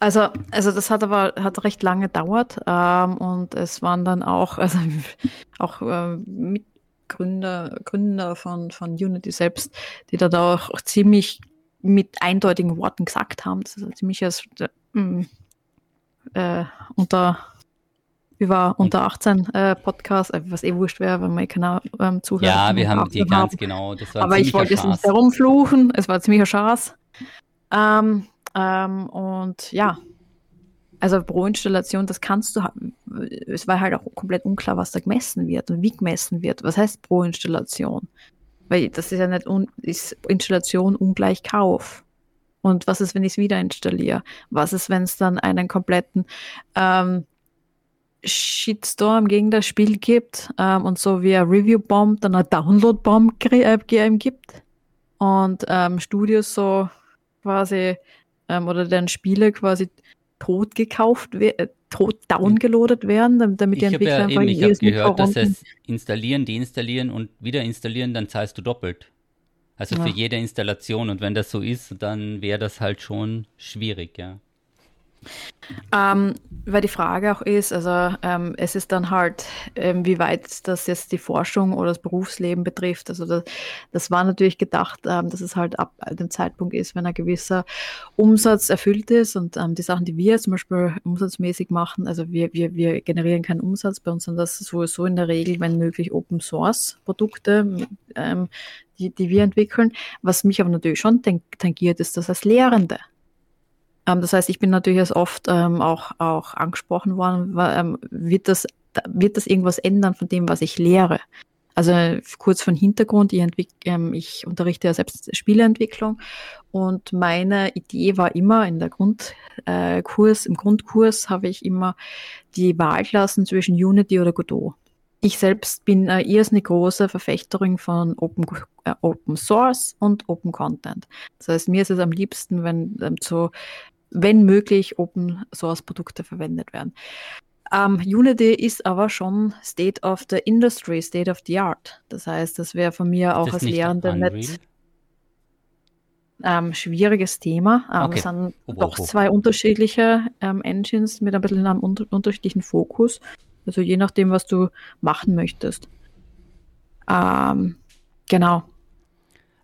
also, also das hat aber hat recht lange gedauert ähm, und es waren dann auch, also auch äh, mit Gründer, Gründer von, von Unity selbst, die da auch ziemlich mit eindeutigen Worten gesagt haben. Das ist ziemlich als äh, äh, unter über unter 18 äh, Podcast, äh, was eh wurscht wäre, wenn man keine ähm, Zuhörer Ja, wir haben die ganz haben. genau. Aber ich wollte es nicht herumfluchen. Es war ziemlicher Schaß. Ähm, ähm, und ja, also Pro-Installation, das kannst du, es war halt auch komplett unklar, was da gemessen wird und wie gemessen wird. Was heißt Pro-Installation? Weil das ist ja nicht, un, ist Installation ungleich Kauf. Und was ist, wenn ich es wieder installiere? Was ist, wenn es dann einen kompletten ähm, Shitstorm gegen das Spiel gibt ähm, und so wie ein Review-Bomb dann ein Download-Bomb äh, gibt und ähm, Studios so quasi ähm, oder dann Spiele quasi tot gekauft, äh, tot downgeloadet werden, damit die Entwickler ja einfach Ich habe gehört, dass es installieren, deinstallieren und wieder installieren, dann zahlst du doppelt. Also ja. für jede Installation. Und wenn das so ist, dann wäre das halt schon schwierig, ja. Ähm, weil die Frage auch ist, also ähm, es ist dann halt, ähm, wie weit das jetzt die Forschung oder das Berufsleben betrifft. Also das, das war natürlich gedacht, ähm, dass es halt ab dem Zeitpunkt ist, wenn ein gewisser Umsatz erfüllt ist und ähm, die Sachen, die wir zum Beispiel umsatzmäßig machen, also wir, wir, wir generieren keinen Umsatz, bei uns sind das sowieso in der Regel, wenn möglich, Open Source Produkte, ähm, die, die wir entwickeln. Was mich aber natürlich schon tangiert, ist das als Lehrende. Ähm, das heißt, ich bin natürlich als oft ähm, auch, auch angesprochen worden, weil, ähm, wird, das, wird das irgendwas ändern von dem, was ich lehre? Also kurz von Hintergrund, ich, ähm, ich unterrichte ja selbst Spieleentwicklung und meine Idee war immer in der Grundkurs, äh, im Grundkurs habe ich immer die Wahlklassen zwischen Unity oder Godot. Ich selbst bin äh, eine große Verfechterin von Open, äh, Open Source und Open Content. Das heißt, mir ist es am liebsten, wenn ähm, so wenn möglich, Open Source Produkte verwendet werden. Ähm, Unity ist aber schon State of the Industry, State of the Art. Das heißt, das wäre von mir auch als Lehrende nicht ähm, schwieriges Thema. Ähm, okay. Es sind oh, doch oh, oh. zwei unterschiedliche ähm, Engines mit ein bisschen einem unter unterschiedlichen Fokus. Also je nachdem, was du machen möchtest. Ähm, genau.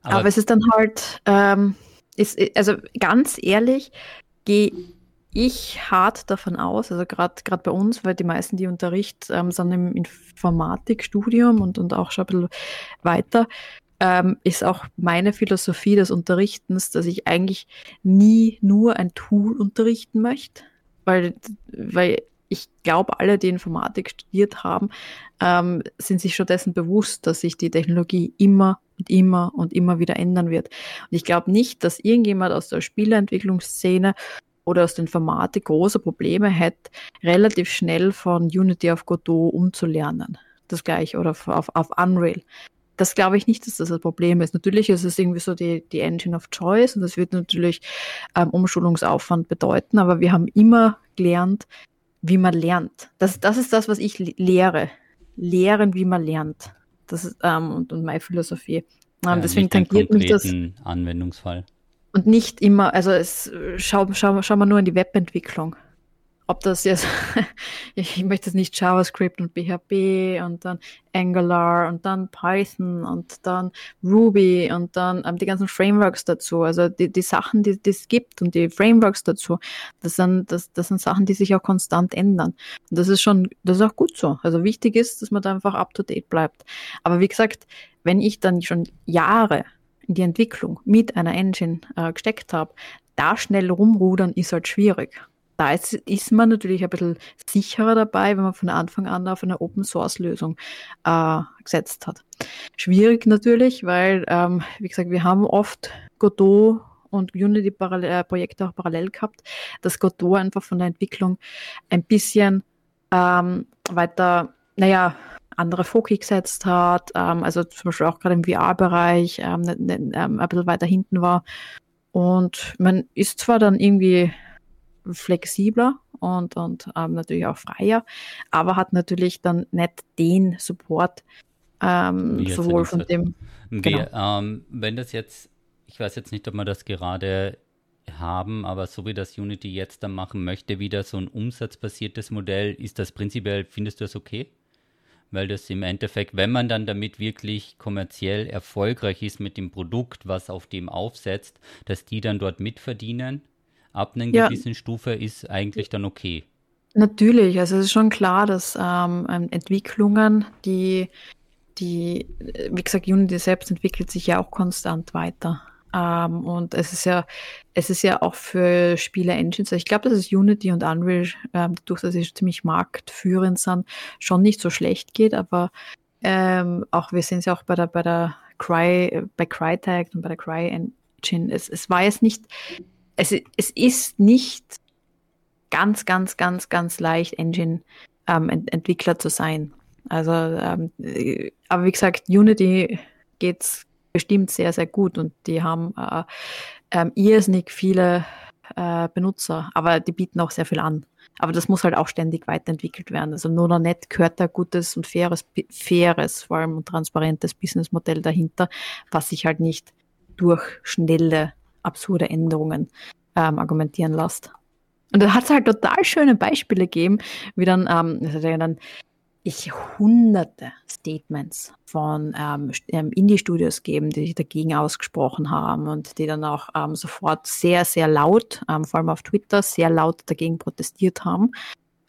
Aber, Aber, es ist dann halt, ähm, ist, also ganz ehrlich, gehe ich hart davon aus, also gerade bei uns, weil die meisten, die Unterricht ähm, sind im Informatikstudium und, und auch schon ein bisschen weiter, ähm, ist auch meine Philosophie des Unterrichtens, dass ich eigentlich nie nur ein Tool unterrichten möchte, weil, weil ich glaube, alle, die Informatik studiert haben, ähm, sind sich schon dessen bewusst, dass sich die Technologie immer und immer und immer wieder ändern wird. Und ich glaube nicht, dass irgendjemand aus der Spieleentwicklungsszene oder aus der Informatik große Probleme hätte, relativ schnell von Unity auf Godot umzulernen. Das gleiche oder auf, auf Unreal das glaube ich nicht, dass das ein Problem ist. Natürlich ist es irgendwie so die, die Engine of Choice und das wird natürlich ähm, Umschulungsaufwand bedeuten, aber wir haben immer gelernt, wie man lernt. Das, das ist das, was ich lehre. Lehren, wie man lernt. Das ähm, und, und meine Philosophie. Ähm, ja, deswegen tangiert mich das. Anwendungsfall. Und nicht immer, also es, schau, schau, schau mal nur in die Webentwicklung ob das jetzt, ich möchte jetzt nicht JavaScript und PHP und dann Angular und dann Python und dann Ruby und dann ähm, die ganzen Frameworks dazu, also die, die Sachen, die, es gibt und die Frameworks dazu, das sind, das, das sind Sachen, die sich auch konstant ändern. Und das ist schon, das ist auch gut so. Also wichtig ist, dass man da einfach up to date bleibt. Aber wie gesagt, wenn ich dann schon Jahre in die Entwicklung mit einer Engine äh, gesteckt habe, da schnell rumrudern ist halt schwierig da ist, ist man natürlich ein bisschen sicherer dabei, wenn man von Anfang an auf eine Open-Source-Lösung äh, gesetzt hat. Schwierig natürlich, weil, ähm, wie gesagt, wir haben oft Godot und Unity-Projekte äh, auch parallel gehabt, dass Godot einfach von der Entwicklung ein bisschen ähm, weiter, naja, andere Foki gesetzt hat, ähm, also zum Beispiel auch gerade im VR-Bereich ähm, ne, ne, ähm, ein bisschen weiter hinten war. Und man ist zwar dann irgendwie flexibler und, und ähm, natürlich auch freier, aber hat natürlich dann nicht den Support ähm, sowohl von dem. Genau. Ähm, wenn das jetzt, ich weiß jetzt nicht, ob wir das gerade haben, aber so wie das Unity jetzt dann machen möchte, wieder so ein umsatzbasiertes Modell, ist das prinzipiell, findest du das okay? Weil das im Endeffekt, wenn man dann damit wirklich kommerziell erfolgreich ist mit dem Produkt, was auf dem aufsetzt, dass die dann dort mitverdienen ab einer ja. gewissen Stufe ist eigentlich dann okay. Natürlich, also es ist schon klar, dass ähm, ähm, Entwicklungen, die, die, wie gesagt, Unity selbst entwickelt sich ja auch konstant weiter. Ähm, und es ist ja, es ist ja auch für Spiele-Engines, ich glaube, dass es Unity und Unreal, ähm, dadurch, dass sie ziemlich marktführend sind, schon nicht so schlecht geht, aber ähm, auch wir sehen es ja auch bei der, bei der Cry, bei Crytek und bei der Cry Engine. Es, es war jetzt nicht es, es ist nicht ganz, ganz, ganz, ganz leicht, Engine-Entwickler ähm, zu sein. Also, ähm, äh, aber wie gesagt, Unity geht's bestimmt sehr, sehr gut und die haben äh, ähm, irrsinnig viele äh, Benutzer, aber die bieten auch sehr viel an. Aber das muss halt auch ständig weiterentwickelt werden. Also nicht gehört da gutes und faires, faires, vor allem und transparentes Businessmodell dahinter, was sich halt nicht durch schnelle absurde Änderungen ähm, argumentieren lässt. Und da hat es halt total schöne Beispiele gegeben, wie dann, ähm, das dann ich hunderte Statements von ähm, ähm, Indie-Studios geben, die sich dagegen ausgesprochen haben und die dann auch ähm, sofort sehr, sehr laut, ähm, vor allem auf Twitter, sehr laut dagegen protestiert haben.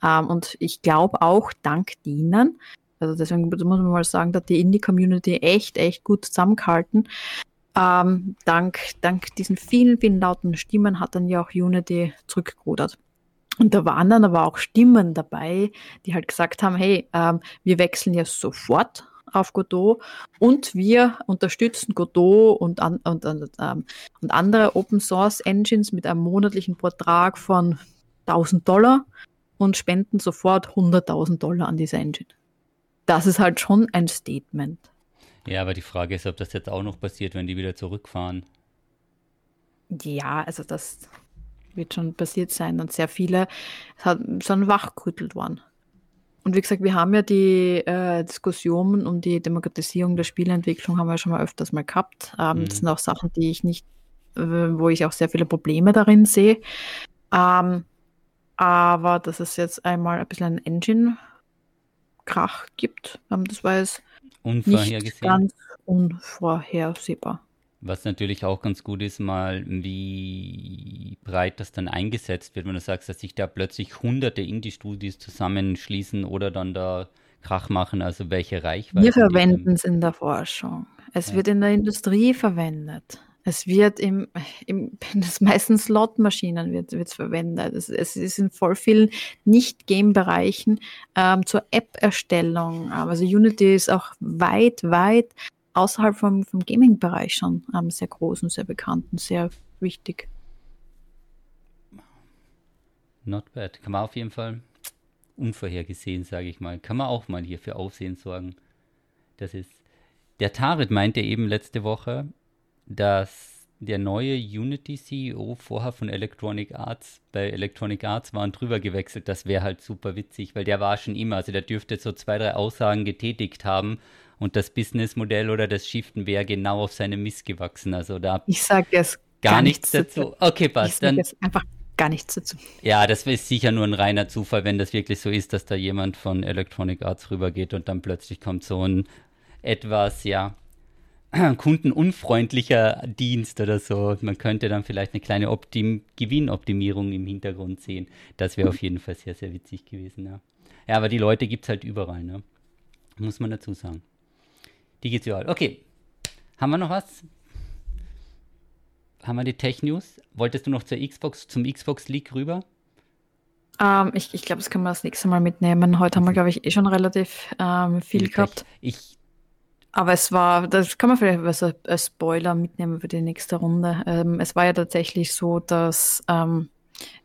Ähm, und ich glaube auch dank denen, also deswegen muss man mal sagen, dass die Indie-Community echt, echt gut zusammengehalten, ähm, dank, dank diesen vielen, vielen lauten Stimmen hat dann ja auch Unity zurückgerudert. Und da waren dann aber auch Stimmen dabei, die halt gesagt haben, hey, ähm, wir wechseln jetzt sofort auf Godot und wir unterstützen Godot und, an, und, und, ähm, und andere Open Source Engines mit einem monatlichen Vertrag von 1000 Dollar und spenden sofort 100.000 Dollar an diese Engine. Das ist halt schon ein Statement. Ja, aber die Frage ist, ob das jetzt auch noch passiert, wenn die wieder zurückfahren. Ja, also das wird schon passiert sein und sehr viele sind wachgerüttelt worden. Und wie gesagt, wir haben ja die äh, Diskussion um die Demokratisierung der Spieleentwicklung haben wir schon mal öfters mal gehabt. Ähm, mhm. Das sind auch Sachen, die ich nicht, äh, wo ich auch sehr viele Probleme darin sehe. Ähm, aber das ist jetzt einmal ein bisschen ein Engine Krach gibt. Ähm, das war jetzt nicht ganz unvorhersehbar. Was natürlich auch ganz gut ist, mal wie breit das dann eingesetzt wird, wenn du sagst, dass sich da plötzlich hunderte Indie-Studios zusammenschließen oder dann da Krach machen, also welche Reichweite. Wir verwenden es in der Forschung. Es ja. wird in der Industrie verwendet. Es wird im, im das meisten Slot-Maschinen wird es verwendet. Es, es, ist in voll vielen Nicht-Game-Bereichen ähm, zur App-Erstellung. Also Unity ist auch weit, weit außerhalb vom, vom Gaming-Bereich schon ähm, sehr groß und sehr bekannt und sehr wichtig. Not bad. Kann man auf jeden Fall unvorhergesehen, sage ich mal. Kann man auch mal hier für Aufsehen sorgen. Das ist. Der Tarit meinte eben letzte Woche, dass der neue Unity-CEO vorher von Electronic Arts bei Electronic Arts waren drüber gewechselt. Das wäre halt super witzig, weil der war schon immer, also der dürfte so zwei, drei Aussagen getätigt haben und das Businessmodell oder das Shiften wäre genau auf seine Mist gewachsen. Also da. Ich sage jetzt gar, gar nichts dazu. dazu. Okay, passt. Dann einfach gar nichts dazu. Ja, das ist sicher nur ein reiner Zufall, wenn das wirklich so ist, dass da jemand von Electronic Arts rübergeht und dann plötzlich kommt so ein etwas, ja, kundenunfreundlicher Dienst oder so. Man könnte dann vielleicht eine kleine Optim Gewinnoptimierung im Hintergrund sehen. Das wäre auf jeden Fall sehr, sehr witzig gewesen, ja. Ja, aber die Leute gibt es halt überall, ne? Muss man dazu sagen. Digital. Okay. Haben wir noch was? Haben wir die Tech News? Wolltest du noch zur Xbox, zum Xbox League rüber? Ähm, ich ich glaube, das können wir das nächste Mal mitnehmen. Heute haben wir, glaube ich, eh schon relativ ähm, viel gehabt. Ich, aber es war, das kann man vielleicht als, Spoiler mitnehmen für die nächste Runde. Ähm, es war ja tatsächlich so, dass ähm,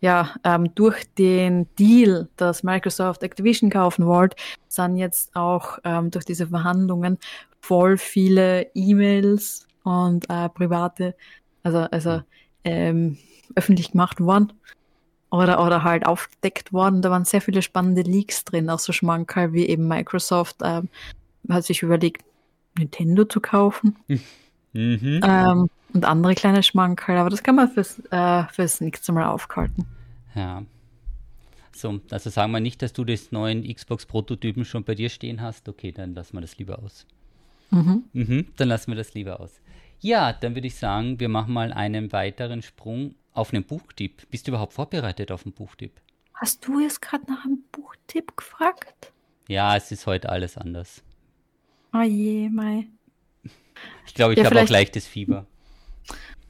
ja, ähm, durch den Deal, dass Microsoft Activision kaufen wollte, sind jetzt auch ähm, durch diese Verhandlungen voll viele E-Mails und äh, private, also, also ähm, öffentlich gemacht worden oder, oder halt aufgedeckt worden. Da waren sehr viele spannende Leaks drin, auch so Schmankerl wie eben Microsoft ähm, hat sich überlegt, Nintendo zu kaufen. Mhm. Ähm, und andere kleine Schmankerl, aber das kann man fürs, äh, fürs nächste Mal aufkalten. Ja. So, also sagen wir nicht, dass du das neuen Xbox-Prototypen schon bei dir stehen hast. Okay, dann lassen wir das lieber aus. Mhm. Mhm, dann lassen wir das lieber aus. Ja, dann würde ich sagen, wir machen mal einen weiteren Sprung auf einen Buchtipp. Bist du überhaupt vorbereitet auf einen Buchtipp? Hast du jetzt gerade nach einem Buchtipp gefragt? Ja, es ist heute alles anders. Oh je, Mai. Ich glaube, ich ja, habe auch leichtes Fieber.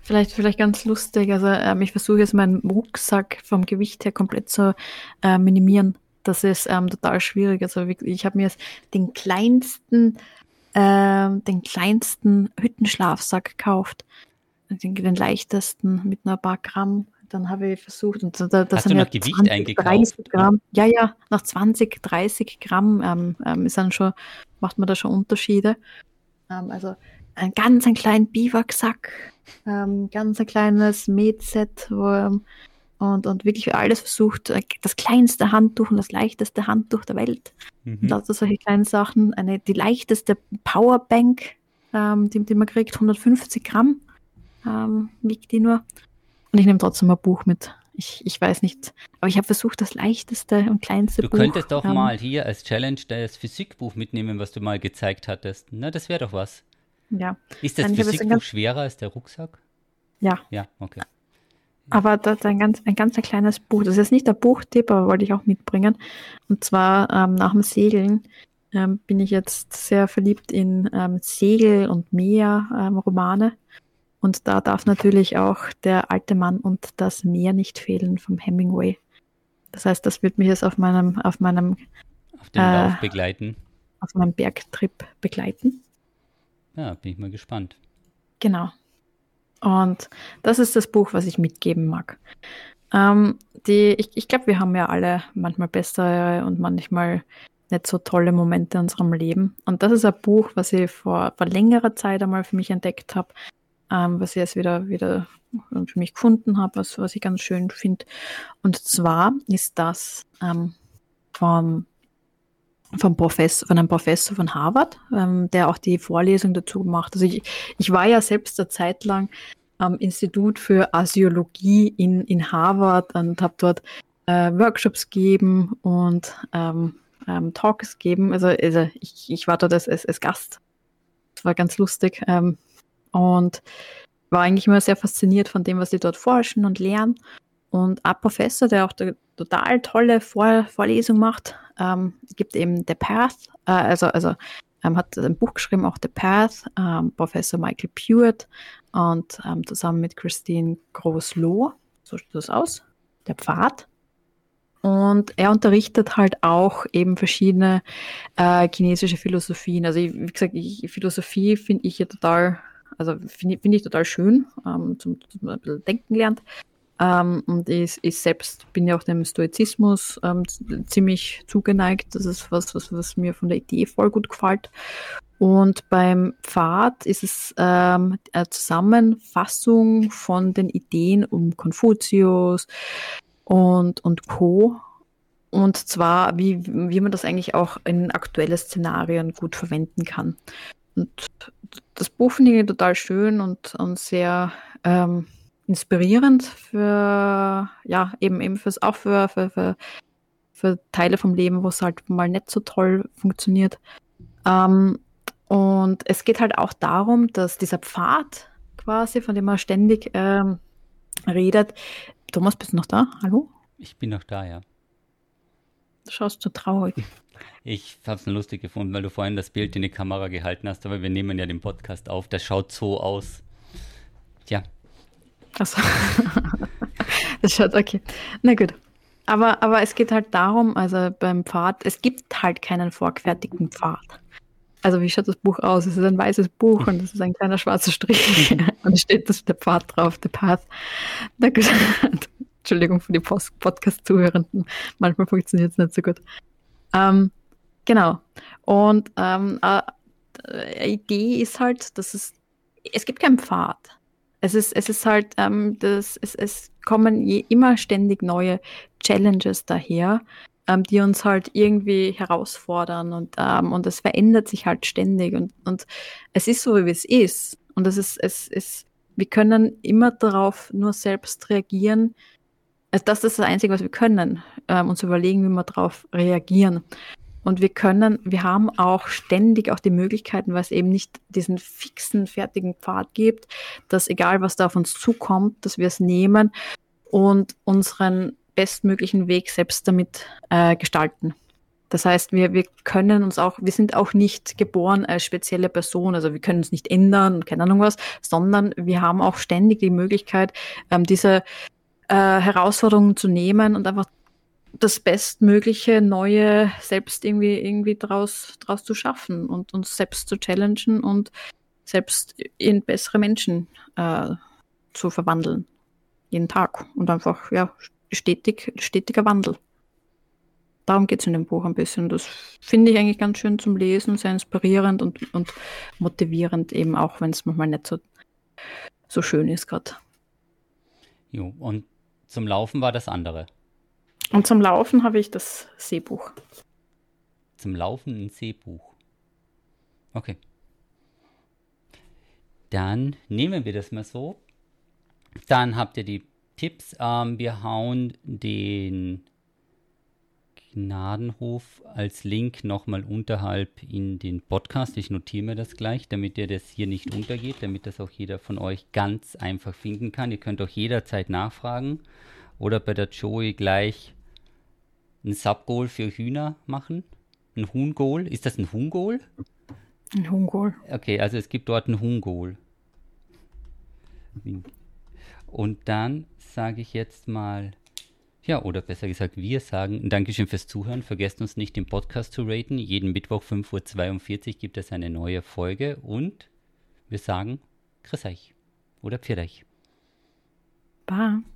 Vielleicht, vielleicht ganz lustig. Also ähm, ich versuche jetzt meinen Rucksack vom Gewicht her komplett zu äh, minimieren. Das ist ähm, total schwierig. Also ich habe mir jetzt den kleinsten, äh, den kleinsten Hüttenschlafsack gekauft. Den, den leichtesten mit nur ein paar Gramm. Dann habe ich versucht, und da, das Hast du noch Gewicht 20, eingekauft? 30 Gramm. Ja, ja, nach 20, 30 Gramm ähm, ähm, ist dann schon, macht man da schon Unterschiede. Ähm, also ein ganz ein kleinen Biwaksack, ähm, ganz ein kleines Medset ähm, und, und wirklich alles versucht, äh, das kleinste Handtuch und das leichteste Handtuch der Welt. Mhm. Und lauter solche kleinen Sachen. Eine, die leichteste Powerbank, ähm, die, die man kriegt, 150 Gramm ähm, wiegt die nur. Und ich nehme trotzdem ein Buch mit. Ich, ich weiß nicht, aber ich habe versucht, das leichteste und kleinste du Buch. Du könntest doch ähm, mal hier als Challenge das Physikbuch mitnehmen, was du mal gezeigt hattest. Na, das wäre doch was. Ja. Ist das Physikbuch schwerer als der Rucksack? Ja. Ja, okay. Aber das ist ein ganz, ein ganz kleines Buch. Das ist jetzt nicht der Buchtipp, aber wollte ich auch mitbringen. Und zwar ähm, nach dem Segeln ähm, bin ich jetzt sehr verliebt in ähm, Segel- und Meer-Romane. Und da darf natürlich auch der alte Mann und das Meer nicht fehlen vom Hemingway. Das heißt, das wird mich jetzt auf meinem, auf meinem auf Lauf äh, begleiten. Auf meinem Bergtrip begleiten. Ja, bin ich mal gespannt. Genau. Und das ist das Buch, was ich mitgeben mag. Ähm, die, ich ich glaube, wir haben ja alle manchmal bessere und manchmal nicht so tolle Momente in unserem Leben. Und das ist ein Buch, was ich vor, vor längerer Zeit einmal für mich entdeckt habe, ähm, was ich jetzt wieder, wieder für mich gefunden habe, was, was ich ganz schön finde. Und zwar ist das ähm, von vom Professor, von einem Professor von Harvard, ähm, der auch die Vorlesung dazu gemacht. Also ich, ich war ja selbst eine Zeit lang am Institut für Asiologie in, in Harvard und habe dort äh, Workshops gegeben und ähm, ähm, Talks geben. Also, also ich, ich war dort als, als, als Gast. Das war ganz lustig. Ähm, und war eigentlich immer sehr fasziniert von dem, was sie dort forschen und lernen. Und ein Professor, der auch eine total tolle Vor Vorlesung macht, ähm, gibt eben The Path, äh, also, also ähm, hat ein Buch geschrieben, auch The Path, ähm, Professor Michael Pewitt und ähm, zusammen mit Christine Groß-Loh, so sieht das aus, der Pfad. Und er unterrichtet halt auch eben verschiedene äh, chinesische Philosophien. Also wie gesagt, ich, Philosophie finde ich ja total, also finde find ich total schön, ähm, zum, zum ein bisschen denken lernt. Ähm, und ich, ich, selbst bin ja auch dem Stoizismus ähm, ziemlich zugeneigt. Das ist was, was, was mir von der Idee voll gut gefällt. Und beim Pfad ist es ähm, eine Zusammenfassung von den Ideen um Konfuzius, und, und Co. Und zwar, wie, wie man das eigentlich auch in aktuelle Szenarien gut verwenden kann. Und das Buch finde ich total schön und, und sehr ähm, inspirierend für, ja, eben, eben fürs, auch für, für, für, für Teile vom Leben, wo es halt mal nicht so toll funktioniert. Ähm, und es geht halt auch darum, dass dieser Pfad quasi, von dem man ständig ähm, redet, Thomas, bist du noch da? Hallo? Ich bin noch da, ja. Du schaust so traurig. Ich habe es lustig gefunden, weil du vorhin das Bild in die Kamera gehalten hast, aber wir nehmen ja den Podcast auf. Das schaut so aus. Tja. Achso. das schaut okay. Na gut. Aber, aber es geht halt darum, also beim Pfad, es gibt halt keinen vorgefertigten Pfad. Also wie schaut das Buch aus? Es ist ein weißes Buch und es ist ein kleiner schwarzer Strich und steht das der Pfad drauf, der Path. Entschuldigung für die Podcast-Zuhörenden. Manchmal funktioniert es nicht so gut. Ähm, genau. Und ähm, äh, Idee ist halt, dass es, es gibt keinen Pfad. Es ist, es ist halt, ähm, das, es, es kommen je, immer ständig neue Challenges daher ähm, die uns halt irgendwie herausfordern und, ähm, und es verändert sich halt ständig und, und es ist so, wie es ist. Und es ist, es ist, wir können immer darauf nur selbst reagieren. Also das ist das Einzige, was wir können, ähm, uns überlegen, wie wir darauf reagieren. Und wir können, wir haben auch ständig auch die Möglichkeiten, weil es eben nicht diesen fixen, fertigen Pfad gibt, dass egal was da auf uns zukommt, dass wir es nehmen und unseren bestmöglichen Weg selbst damit äh, gestalten. Das heißt, wir, wir können uns auch, wir sind auch nicht geboren als spezielle Person, also wir können uns nicht ändern und keine Ahnung was, sondern wir haben auch ständig die Möglichkeit, ähm, diese äh, Herausforderungen zu nehmen und einfach das bestmögliche Neue selbst irgendwie, irgendwie draus, draus zu schaffen und uns selbst zu challengen und selbst in bessere Menschen äh, zu verwandeln. Jeden Tag. Und einfach, ja, stetig, stetiger Wandel. Darum geht es in dem Buch ein bisschen. Das finde ich eigentlich ganz schön zum Lesen, sehr inspirierend und, und motivierend, eben auch wenn es manchmal nicht so, so schön ist gerade. Jo, und zum Laufen war das andere. Und zum Laufen habe ich das Seebuch. Zum Laufen ein Seebuch. Okay. Dann nehmen wir das mal so. Dann habt ihr die Tipps. Ähm, wir hauen den Gnadenhof als Link nochmal unterhalb in den Podcast. Ich notiere mir das gleich, damit ihr das hier nicht untergeht, damit das auch jeder von euch ganz einfach finden kann. Ihr könnt auch jederzeit nachfragen oder bei der Joey gleich ein Subgoal für Hühner machen. Ein Huhngol. Ist das ein Huhngol? Ein Huhngol. Okay, also es gibt dort ein Huhngol. Und dann sage ich jetzt mal, ja, oder besser gesagt, wir sagen Dankeschön fürs Zuhören. Vergesst uns nicht, den Podcast zu raten. Jeden Mittwoch 5.42 Uhr gibt es eine neue Folge und wir sagen Grüß euch oder Pfiat euch. Bye.